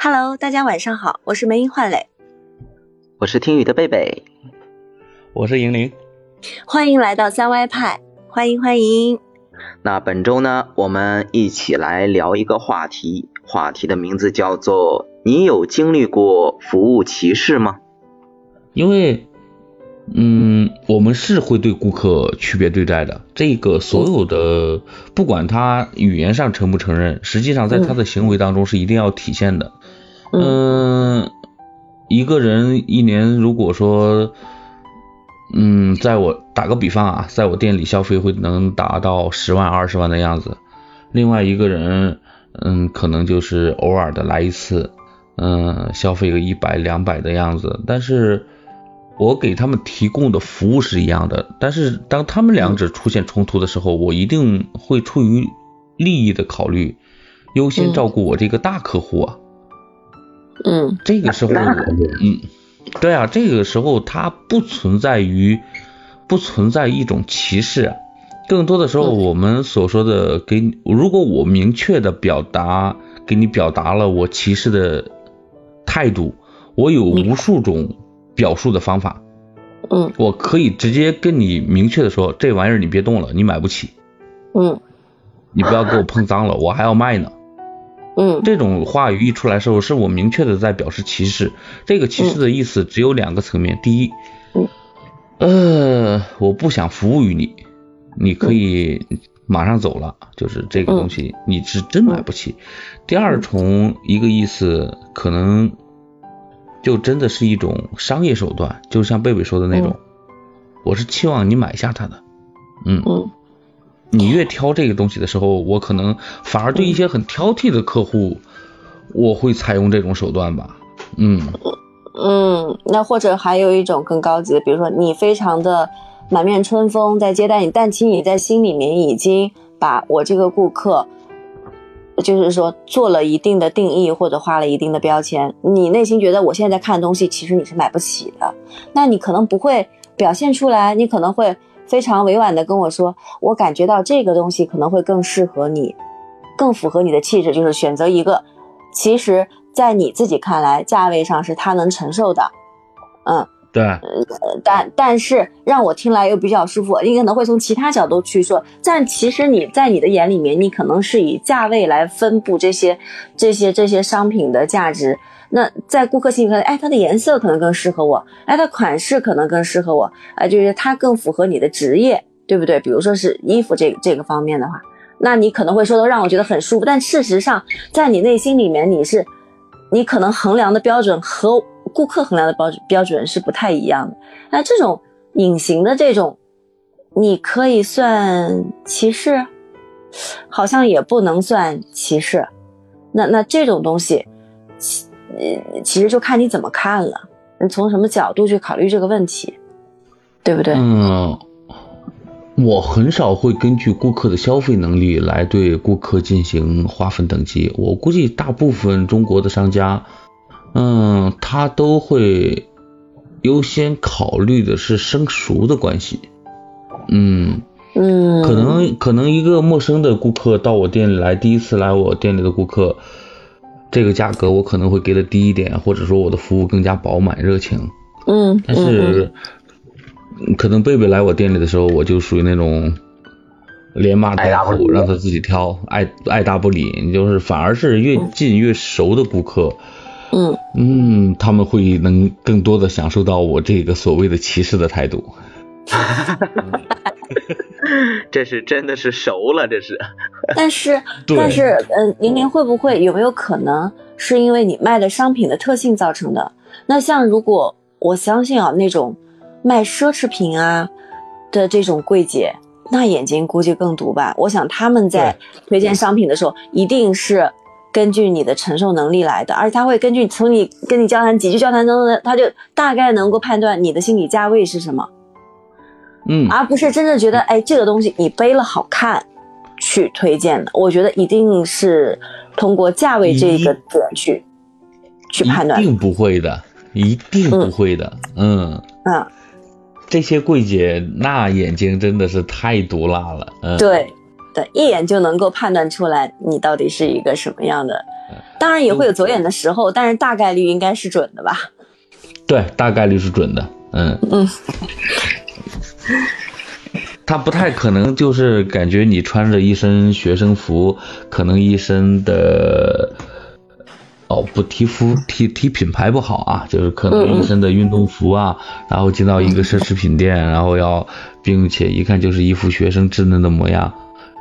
Hello，大家晚上好，我是梅英焕磊，我是听雨的贝贝，我是银铃，欢迎来到三歪派，欢迎欢迎。那本周呢，我们一起来聊一个话题，话题的名字叫做“你有经历过服务歧视吗？”因为，嗯，我们是会对顾客区别对待的。这个所有的，不管他语言上承不承认，实际上在他的行为当中是一定要体现的。嗯，一个人一年如果说，嗯，在我打个比方啊，在我店里消费会能达到十万二十万的样子，另外一个人，嗯，可能就是偶尔的来一次，嗯，消费个一百两百的样子，但是我给他们提供的服务是一样的，但是当他们两者出现冲突的时候，我一定会出于利益的考虑，优先照顾我这个大客户啊。嗯，这个时候，嗯，对啊，这个时候它不存在于，不存在一种歧视，更多的时候我们所说的给，如果我明确的表达给你表达了我歧视的态度，我有无数种表述的方法，嗯，我可以直接跟你明确的说，这玩意儿你别动了，你买不起，嗯，你不要给我碰脏了，我还要卖呢。嗯，这种话语一出来时候，是我明确的在表示歧视。这个歧视的意思只有两个层面：第一，呃，我不想服务于你，你可以马上走了，就是这个东西你是真买不起。第二重一个意思，可能就真的是一种商业手段，就像贝贝说的那种，我是期望你买下它的，嗯。你越挑这个东西的时候，我可能反而对一些很挑剔的客户，我会采用这种手段吧。嗯嗯，那或者还有一种更高级的，比如说你非常的满面春风在接待你，但其实你在心里面已经把我这个顾客，就是说做了一定的定义或者画了一定的标签，你内心觉得我现在看的东西其实你是买不起的，那你可能不会表现出来，你可能会。非常委婉的跟我说，我感觉到这个东西可能会更适合你，更符合你的气质，就是选择一个，其实，在你自己看来，价位上是他能承受的，嗯，对，但但是让我听来又比较舒服，你可能会从其他角度去说，但其实你在你的眼里面，你可能是以价位来分布这些这些这些商品的价值。那在顾客心里看，哎，它的颜色可能更适合我，哎，它款式可能更适合我，哎，就是它更符合你的职业，对不对？比如说是衣服这这个方面的话，那你可能会说的让我觉得很舒服，但事实上，在你内心里面，你是，你可能衡量的标准和顾客衡量的标准标准是不太一样的。那这种隐形的这种，你可以算歧视，好像也不能算歧视。那那这种东西。呃，其实就看你怎么看了，你从什么角度去考虑这个问题，对不对？嗯，我很少会根据顾客的消费能力来对顾客进行划分等级。我估计大部分中国的商家，嗯，他都会优先考虑的是生熟的关系。嗯嗯，可能可能一个陌生的顾客到我店里来，第一次来我店里的顾客。这个价格我可能会给的低一点，或者说我的服务更加饱满热情。嗯，但是可能贝贝来我店里的时候，我就属于那种连骂带吼，让他自己挑，爱爱答不理。就是反而是越近越熟的顾客，嗯嗯，他们会能更多的享受到我这个所谓的歧视的态度。这是真的是熟了，这是。但是，但是，呃，玲玲会不会有没有可能是因为你卖的商品的特性造成的？那像如果我相信啊，那种卖奢侈品啊的这种柜姐，那眼睛估计更毒吧？我想他们在推荐商品的时候，一定是根据你的承受能力来的，而且他会根据从你跟你交谈几句交谈当中，他就大概能够判断你的心理价位是什么。嗯，而不是真正觉得，哎，这个东西你背了好看，去推荐的。我觉得一定是通过价位这个点去去判断。一定不会的，一定不会的。嗯嗯，这些柜姐那眼睛真的是太毒辣了。嗯，对对，一眼就能够判断出来你到底是一个什么样的当然也会有走眼的时候，但是大概率应该是准的吧？对，大概率是准的。嗯。嗯，他不太可能就是感觉你穿着一身学生服，可能一身的。哦，不提服提提品牌不好啊，就是可能一身的运动服啊，然后进到一个奢侈品店，然后要，并且一看就是一副学生稚嫩的模样，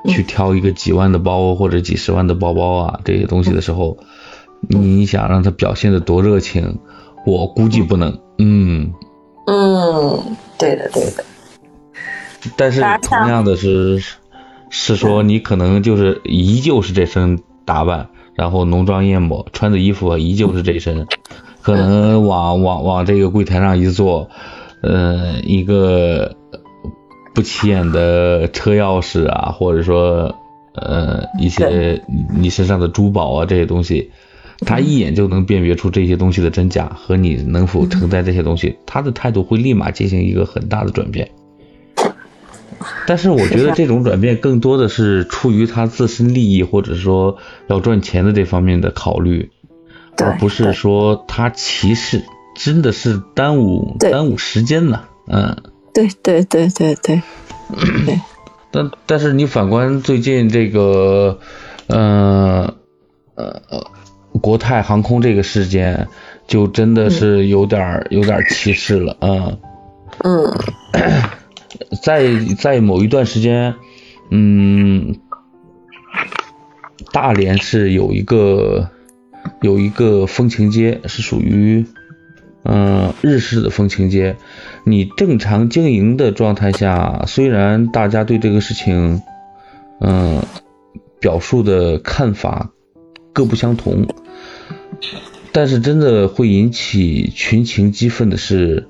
去挑一个几万的包或者几十万的包包啊这些东西的时候，你想让他表现的多热情，我估计不能，嗯嗯，对的对的，但是同样的是是说你可能就是依旧是这身打扮。然后浓妆艳抹，穿的衣服依旧是这身，可能往往往这个柜台上一坐，呃，一个不起眼的车钥匙啊，或者说呃一些你身上的珠宝啊这些东西，他一眼就能辨别出这些东西的真假和你能否承载这些东西，他的态度会立马进行一个很大的转变。但是我觉得这种转变更多的是出于他自身利益，或者说要赚钱的这方面的考虑，而不是说他歧视，真的是耽误耽误时间呢。嗯，对对对对对。但但是你反观最近这个，呃呃国泰航空这个事件，就真的是有点有点歧视了啊。嗯。在在某一段时间，嗯，大连是有一个有一个风情街，是属于嗯日式的风情街。你正常经营的状态下，虽然大家对这个事情嗯表述的看法各不相同，但是真的会引起群情激愤的是。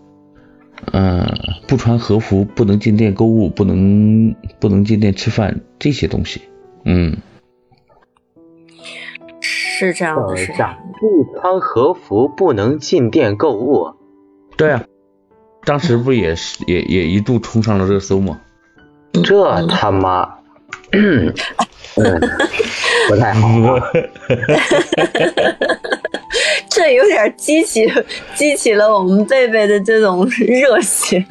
嗯，不穿和服不能进店购物，不能不能进店吃饭，这些东西，嗯，是这样的，是这样。不穿和服不能进店购物，对啊，当时不也是也也一度冲上了热搜吗？这他妈，嗯，不太好。这有点激起激起了我们贝贝的这种热血。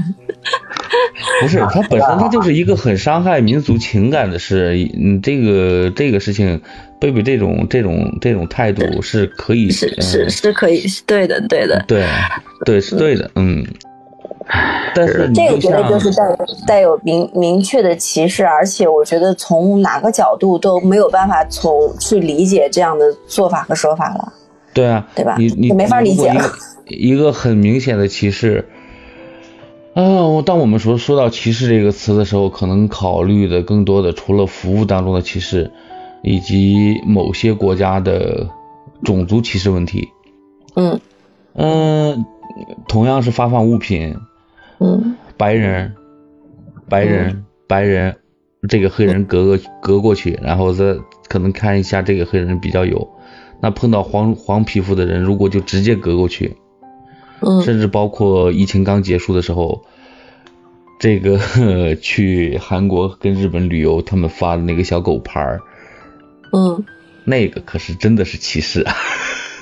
不是，它本身它就是一个很伤害民族情感的事。嗯，这个这个事情，贝贝这种这种这种态度是可以是是是可以是对的对的对对是对的嗯。但是这个绝对就是带带有明明确的歧视，而且我觉得从哪个角度都没有办法从去理解这样的做法和说法了。对啊，对吧？你你没法理解 一个很明显的歧视啊！当我们说说到歧视这个词的时候，可能考虑的更多的除了服务当中的歧视，以及某些国家的种族歧视问题。嗯嗯，同样是发放物品，嗯，白人白人白人这个黑人隔个隔过去，然后再可能看一下这个黑人比较有。那碰到黄黄皮肤的人，如果就直接隔过去，嗯，甚至包括疫情刚结束的时候，这个 去韩国跟日本旅游，他们发的那个小狗牌儿，嗯，那个可是真的是歧视啊，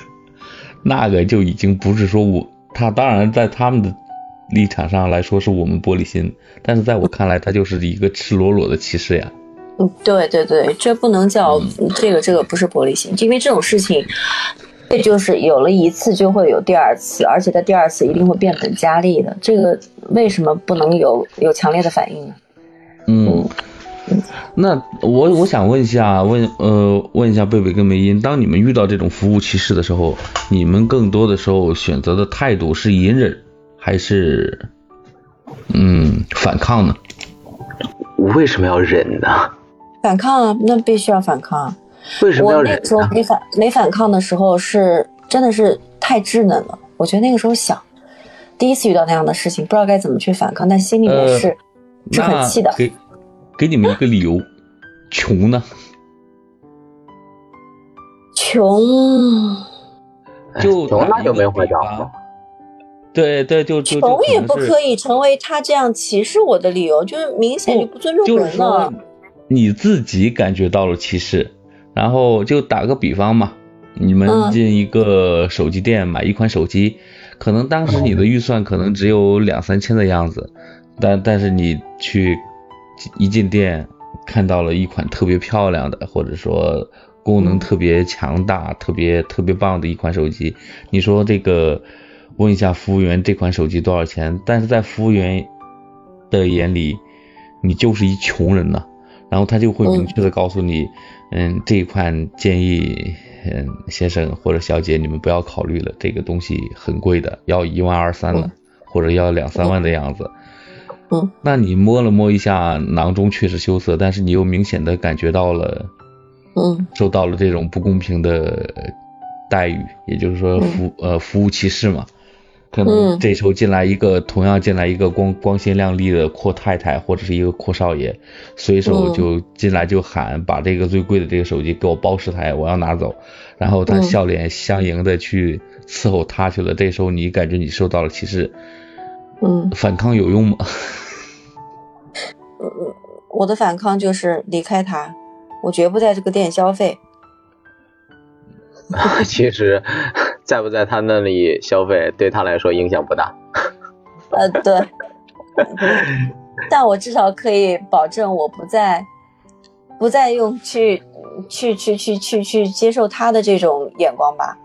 那个就已经不是说我他当然在他们的立场上来说是我们玻璃心，但是在我看来，他就是一个赤裸裸的歧视呀。嗯，对对对，这不能叫这个这个不是玻璃心，因为这种事情，这就是有了一次就会有第二次，而且他第二次一定会变本加厉的。这个为什么不能有有强烈的反应呢？嗯，那我我想问一下，问呃问一下贝贝跟梅英，当你们遇到这种服务歧视的时候，你们更多的时候选择的态度是隐忍还是嗯反抗呢？为什么要忍呢？反抗啊，那必须要反抗啊！为什么要忍？我那时候没反没反抗的时候是真的是太稚嫩了。我觉得那个时候小，第一次遇到那样的事情，不知道该怎么去反抗，但心里面是是很气的。给给你们一个理由，穷呢？穷就穷那就没话讲了。对对，就就穷也不可以成为他这样歧视我的理由，就是明显就不尊重人了。你自己感觉到了歧视，然后就打个比方嘛，你们嗯进一个手机店买一款手机，可能当时你的预算可能只有两三千的样子，但但是你去一进店看到了一款特别漂亮的，或者说功能特别强大、特别特别棒的一款手机，你说这个问一下服务员这款手机多少钱？但是在服务员的眼里，你就是一穷人呐、然后他就会明确的告诉你，嗯，这一款建议，嗯，先生或者小姐你们不要考虑了，这个东西很贵的，要一万二三了，嗯或者要两三万的样子。嗯，那你摸了摸一下，囊中确实羞涩，但是你又明显的感觉到了，嗯受到了这种不公平的待遇，也就是说服、呃服务歧视嘛。可能嗯这时候进来一个，同样进来一个光光鲜亮丽的阔太太或者是一个阔少爷，随手嗯就进来就喊把这个最贵的这个手机给我包十台，我要拿走。然后他嗯笑脸相迎的去伺候他去了。这时候你感觉你受到了歧视，嗯，反抗有用吗？我的反抗就是离开他，我绝不在这个店消费。其实，在不在他那里消费，对他来说影响不大。呃，对，但我至少可以保证我不再不再用去去去去去去接受他的这种眼光吧。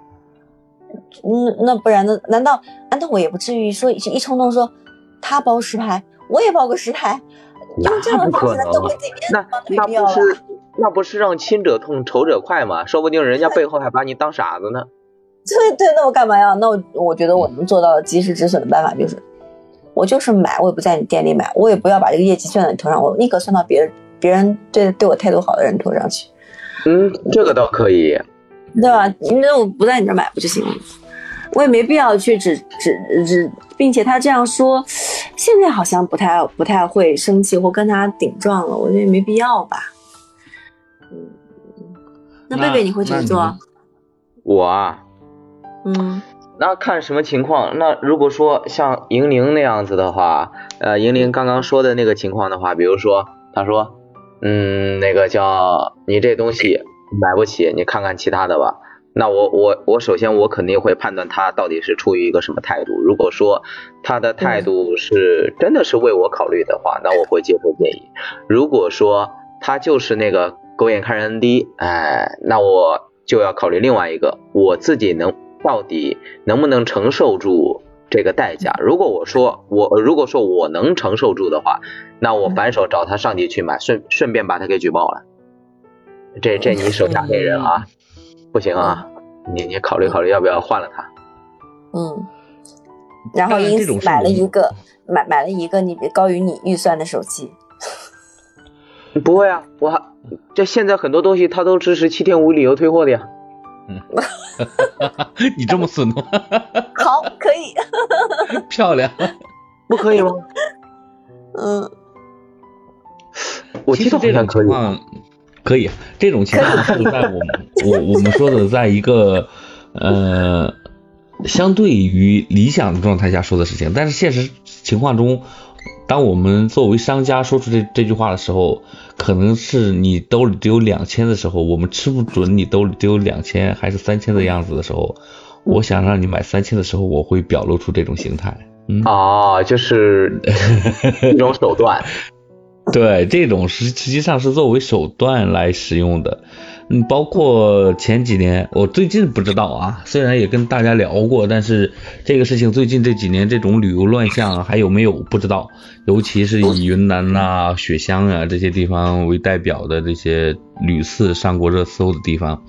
嗯，那不然呢？难道难道我也不至于说一一冲动说他包十台，我也包个十台，用这样的那不可能方式那。不是那不是让亲者痛，仇者快吗？说不定人家背后还把你当傻子呢。对对，那我干嘛要？那我我觉得我能做到及时止损的办法就是，我就是买，我也不在你店里买，我也不要把这个业绩算在你头上，我宁可算到别人别人对对我态度好的人头上去，嗯，这个倒可以。对吧？那我不在你这儿买不就行了？我也没必要去指指指，并且他这样说，现在好像不太不太会生气或跟他顶撞了，我觉得也没必要吧。嗯，那贝贝你会怎么做？我啊，嗯那看什么情况。那如果说像银铃那样子的话，呃，银铃刚刚说的那个情况的话，比如说他说，嗯，那个叫你这东西买不起，你看看其他的吧。那我我我首先我肯定会判断他到底是出于一个什么态度。如果说他的态度是真的是为我考虑的话，那我会接受建议。如果说他就是那个狗眼看人低，哎，那我就要考虑另外一个，我自己能到底能不能承受住这个代价。如果我说我如果说我能承受住的话，那我反手找他上级去买，顺顺便把他给举报了。这这你手下那人啊，不行啊，你你考虑考虑要不要换了他。嗯，然后因此买了一个买买了一个你高于你预算的手机。不会啊，我还这现在很多东西它都支持七天无理由退货的呀。你这么损吗？好，可以。漂亮。不可以吗？嗯我实这。种情况可以，这种情况是在我们我我们说的，在一个呃相对于理想的状态下说的事情，但是现实情况中，当我们作为商家说出这这句话的时候，可能是你兜里只有两千的时候，我们吃不准你兜里只有两千还是三千的样子的时候，我想让你买三千的时候，我会表露出这种形态。嗯，哦，就是一种手段。对，这种实实际上是作为手段来使用的。嗯，包括前几年，我最近不知道啊，虽然也跟大家聊过，但是这个事情最近这几年这种旅游乱象还有没有不知道，尤其是以云南呐、雪乡啊这些地方为代表的这些屡次上过热搜的地方，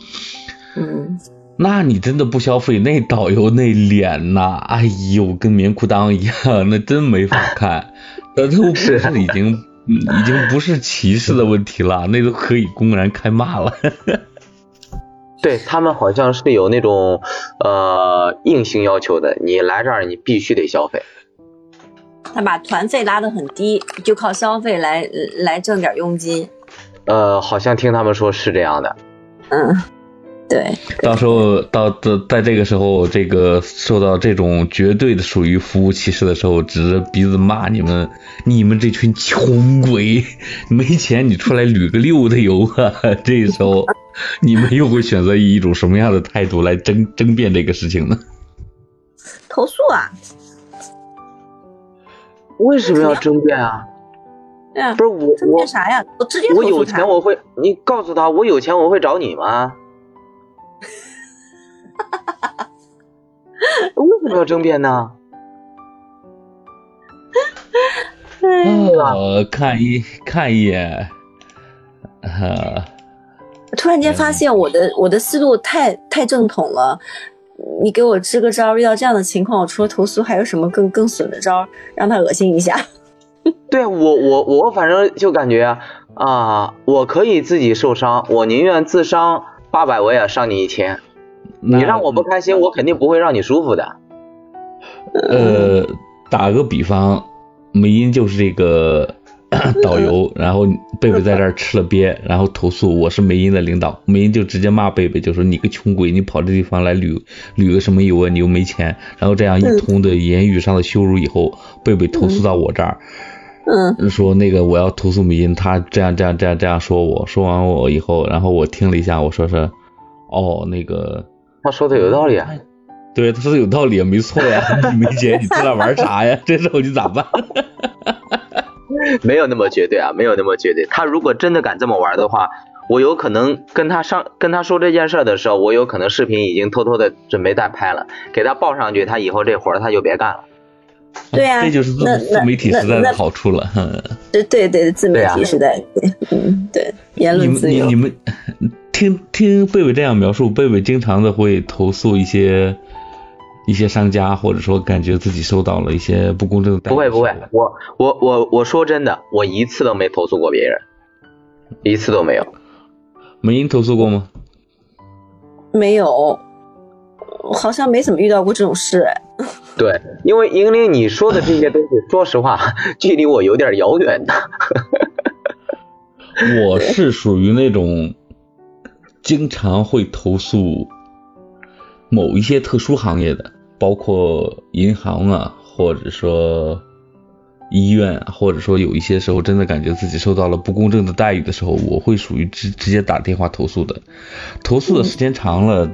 嗯，那你真的不消费，那导游那脸呐，哎呦，跟棉裤裆一样，那真没法看。那都不是已经，嗯已经不是歧视的问题了，那都可以公然开骂了。对他们好像是有那种呃硬性要求的，你来这儿你必须得消费。他把团费拉得很低，就靠消费来来挣点佣金。呃，好像听他们说是这样的。嗯，对，到时候到在在这个时候，这个受到这种绝对的属于服务歧视的时候，指着鼻子骂你们，你们这群穷鬼，没钱你出来旅个六的游啊！这时候你们又会选择以一种什么样的态度来争争辩这个事情呢？投诉啊！为什么要争辩啊？对啊，不是我争辩啥呀？我直接我有钱我会，你告诉他我有钱我会找你吗？为什么要争辩呢？呃，看一看一眼，啊，突然间发现我的我的思路太太正统了。你给我支个招，遇到这样的情况，我除了投诉，还有什么更更损的招，让他恶心一下？对我我我反正就感觉啊，我可以自己受伤，我宁愿自伤八百，我也伤你一千。那你让我不开心，我肯定不会让你舒服的。呃，打个比方，梅英就是这个 导游，然后贝贝在这儿吃了鳖，然后投诉我是梅英的领导，梅英就直接骂贝贝，就说你个穷鬼，你跑这地方来旅旅个什么游啊，你又没钱，然后这样一通的言语上的羞辱以后，贝贝投诉到我这儿，嗯说那个我要投诉梅英，他这样这样这样这样说我，说完我以后，然后我听了一下，我说是，哦那个。他说的有道理啊。对，他说的有道理，没错呀。你没钱，你在那玩啥呀？这时候你咋办？没有那么绝对啊，没有那么绝对。他如果真的敢这么玩的话，我有可能跟他上跟他说这件事的时候，我有可能视频已经偷偷的准备在拍了，给他报上去，他以后这活他就别干了。对啊这就是自自媒体时代的好处了。哼对对对，自媒体时代，对嗯，对，言你们论自由你你。们听听贝贝这样描述，贝贝经常的会投诉一些一些商家，或者说感觉自己受到了一些不公正的待遇。不会不会，我我我我说真的，我一次都没投诉过别人，一次都没有。梅英投诉过吗？没有，好像没怎么遇到过这种事，哎。对，因为莹玲你说的这些东西，说实话，距离我有点遥远的。我是属于那种经常会投诉某一些特殊行业的，包括银行啊，或者说医院，或者说有一些时候真的感觉自己受到了不公正的待遇的时候，我会属于直直接打电话投诉的。投诉的时间长了，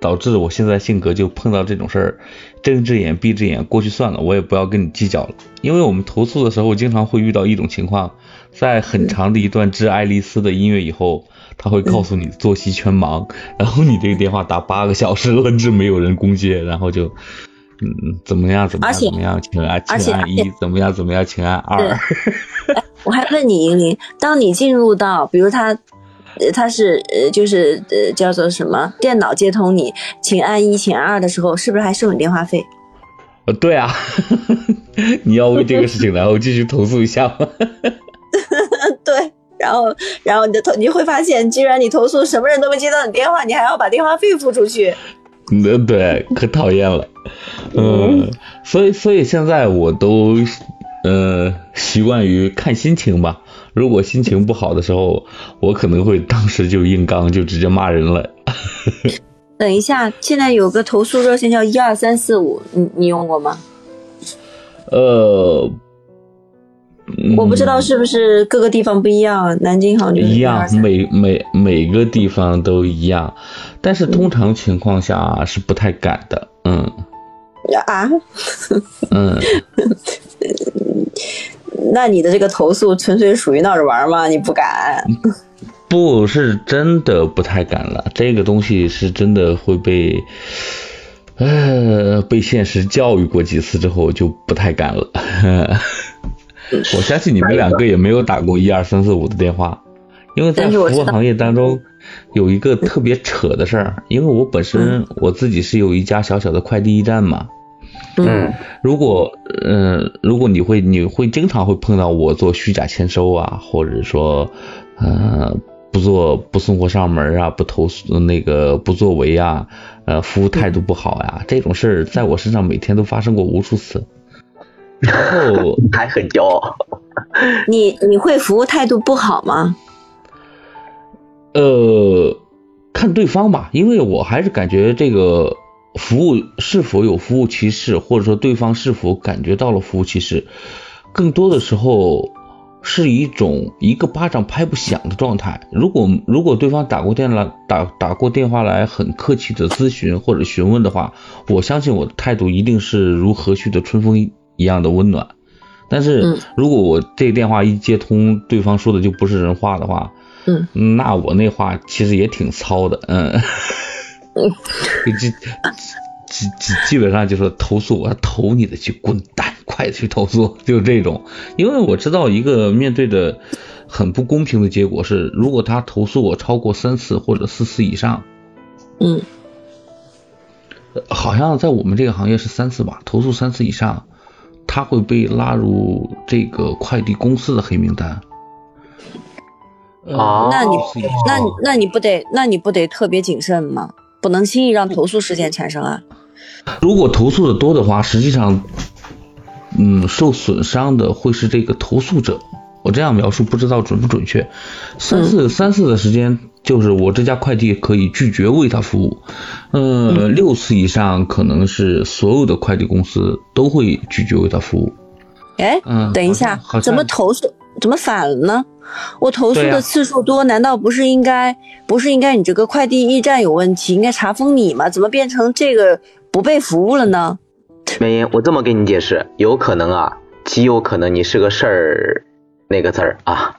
导致我现在性格就碰到这种事儿，睁一只眼闭一只眼，过去算了，我也不要跟你计较了。因为我们投诉的时候，经常会遇到一种情况，在很长的一段致爱丽丝的音乐以后，他会告诉你作息全忙，然后你这个电话打八个小时了，是没有人攻接，然后就。嗯，怎么样？怎么样？怎么样？请按请按一，怎么样？怎么样？请按二。我还问你，莹莹，当你进入到，比如他，呃，他是呃，就是呃，叫做什么？电脑接通你，请按一，请按二的时候，是不是还收你电话费？呃，对啊，你要为这个事情然后继续投诉一下吗？对。然后，然后你的投，你会发现，居然你投诉什么人都没接到你电话，你还要把电话费付出去。嗯，对，可讨厌了。嗯，所以所以现在我都呃习惯于看心情吧。如果心情不好的时候，我可能会当时就硬刚，就直接骂人了。等一下，现在有个投诉热线叫一二三四五，你你用过吗？呃，嗯我不知道是不是各个地方不一样，南京好像就是一样，123每每每个地方都一样，但是通常情况下是不太敢的。嗯啊，嗯，那你的这个投诉纯粹属于闹着玩吗？你不敢？不是真的不太敢了，这个东西是真的会被，呃，被现实教育过几次之后就不太敢了。我相信你们两个也没有打过一二三四五的电话，因为在服务行业当中有一个特别扯的事儿，因为我本身我自己是有一家小小的快递驿站嘛，嗯如果呃，如果你会你会经常会碰到我做虚假签收啊，或者说呃不做不送货上门啊，不投诉那个不作为啊，呃服务态度不好呀、这种事儿在我身上每天都发生过无数次。然后 还很骄傲。你你会服务态度不好吗？呃，看对方吧，因为我还是感觉这个服务是否有服务歧视，或者说对方是否感觉到了服务歧视，更多的时候是一种一个巴掌拍不响的状态。如果如果对方打过电来打打过电话来很客气的咨询或者询问的话，我相信我的态度一定是如和煦的春风一样的温暖。但是如果我这电话一接通，对方说的就不是人话的话，嗯，那我那话其实也挺糙的，嗯，嗯，基基基基本上就是投诉，我投你的去滚蛋，快去投诉，就这种。因为我知道一个面对的很不公平的结果是，如果他投诉我超过三次或者四次以上，嗯，好像在我们这个行业是三次吧，投诉三次以上。他会被拉入这个快递公司的黑名单。啊，那你那那你不得那你不得特别谨慎吗？不能轻易让投诉事件产生啊。如果投诉的多的话，实际上，嗯，受损伤的会是这个投诉者。我这样描述不知道准不准确。三次三次的时间。就是我这家快递可以拒绝为他服务，呃，六次以上可能是所有的快递公司都会拒绝为他服务。哎，等一下，怎么投诉怎么反了呢？我投诉的次数多，难道不是应该不是应该你这个快递驿站有问题，应该查封你吗？怎么变成这个不被服务了呢？美英我这么跟你解释，有可能啊，极有可能你是个事儿那个字儿啊。